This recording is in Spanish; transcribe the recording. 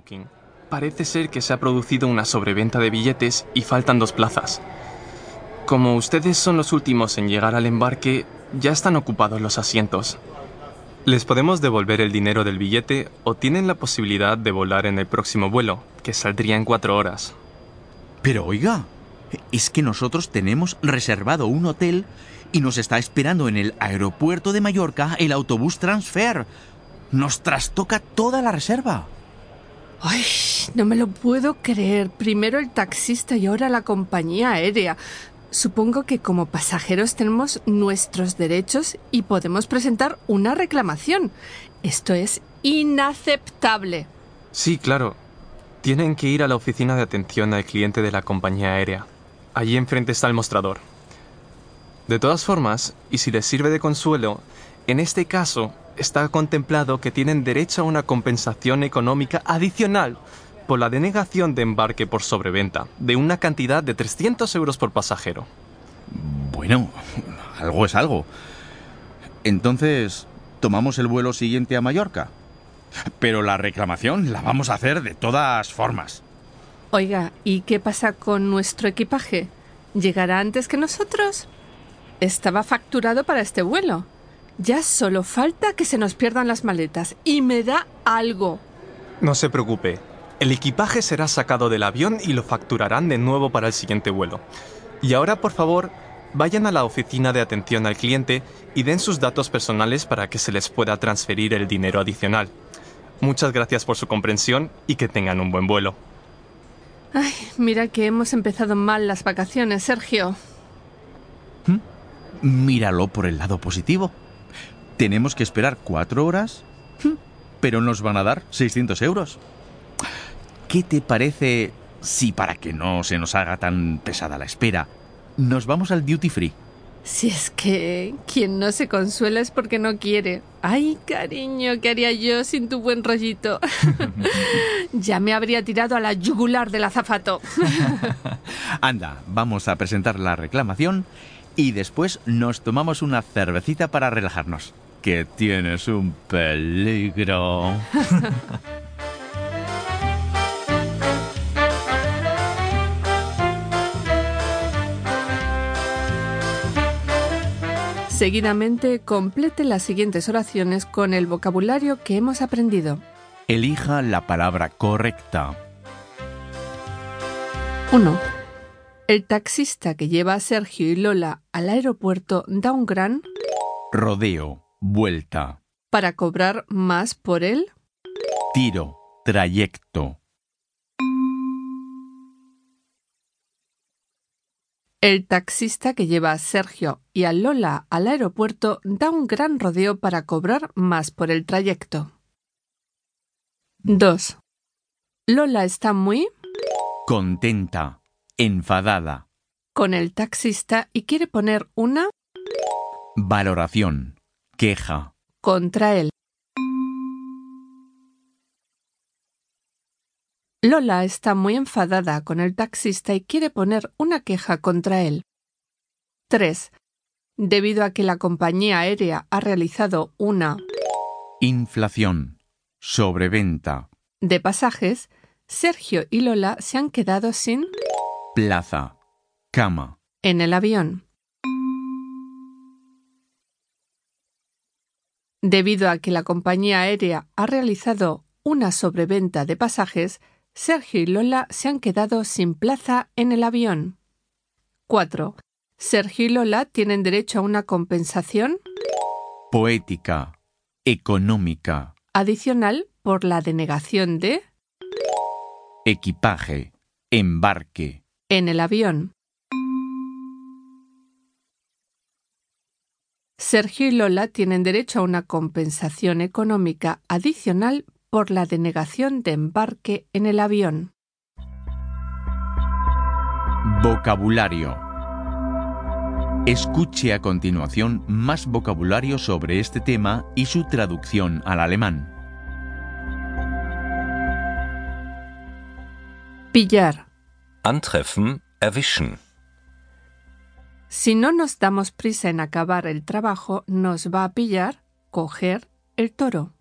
Booking. Parece ser que se ha producido una sobreventa de billetes y faltan dos plazas. Como ustedes son los últimos en llegar al embarque, ya están ocupados los asientos. Les podemos devolver el dinero del billete o tienen la posibilidad de volar en el próximo vuelo, que saldría en cuatro horas. Pero oiga, es que nosotros tenemos reservado un hotel y nos está esperando en el aeropuerto de Mallorca el autobús transfer. Nos trastoca toda la reserva. Ay, no me lo puedo creer. Primero el taxista y ahora la compañía aérea. Supongo que como pasajeros tenemos nuestros derechos y podemos presentar una reclamación. Esto es inaceptable. Sí, claro. Tienen que ir a la oficina de atención al cliente de la compañía aérea. Allí enfrente está el mostrador. De todas formas, y si les sirve de consuelo, en este caso está contemplado que tienen derecho a una compensación económica adicional por la denegación de embarque por sobreventa, de una cantidad de 300 euros por pasajero. Bueno, algo es algo. Entonces, ¿tomamos el vuelo siguiente a Mallorca? Pero la reclamación la vamos a hacer de todas formas. Oiga, ¿y qué pasa con nuestro equipaje? ¿Llegará antes que nosotros? Estaba facturado para este vuelo. Ya solo falta que se nos pierdan las maletas y me da algo. No se preocupe. El equipaje será sacado del avión y lo facturarán de nuevo para el siguiente vuelo. Y ahora, por favor, vayan a la oficina de atención al cliente y den sus datos personales para que se les pueda transferir el dinero adicional. Muchas gracias por su comprensión y que tengan un buen vuelo. Ay, mira que hemos empezado mal las vacaciones, Sergio. ¿Mm? Míralo por el lado positivo. Tenemos que esperar cuatro horas, ¿Mm? pero nos van a dar 600 euros. ¿Qué te parece si para que no se nos haga tan pesada la espera, nos vamos al duty free? Si es que quien no se consuela es porque no quiere. Ay, cariño, ¿qué haría yo sin tu buen rollito? ya me habría tirado a la yugular del azafato. Anda, vamos a presentar la reclamación y después nos tomamos una cervecita para relajarnos. Que tienes un peligro. Seguidamente, complete las siguientes oraciones con el vocabulario que hemos aprendido. Elija la palabra correcta. 1. El taxista que lleva a Sergio y Lola al aeropuerto da un gran rodeo, vuelta. Para cobrar más por él. Tiro, trayecto. El taxista que lleva a Sergio y a Lola al aeropuerto da un gran rodeo para cobrar más por el trayecto. 2. Lola está muy contenta, enfadada con el taxista y quiere poner una valoración, queja contra él. Lola está muy enfadada con el taxista y quiere poner una queja contra él. 3. Debido a que la compañía aérea ha realizado una inflación, sobreventa de pasajes, Sergio y Lola se han quedado sin plaza, cama en el avión. Debido a que la compañía aérea ha realizado una sobreventa de pasajes, Sergio y Lola se han quedado sin plaza en el avión. 4. Sergio y Lola tienen derecho a una compensación poética, económica, adicional por la denegación de equipaje, embarque en el avión. Sergio y Lola tienen derecho a una compensación económica adicional por la denegación de embarque en el avión. Vocabulario. Escuche a continuación más vocabulario sobre este tema y su traducción al alemán. Pillar. Antreffen, erwischen. Si no nos damos prisa en acabar el trabajo, nos va a pillar, coger, el toro.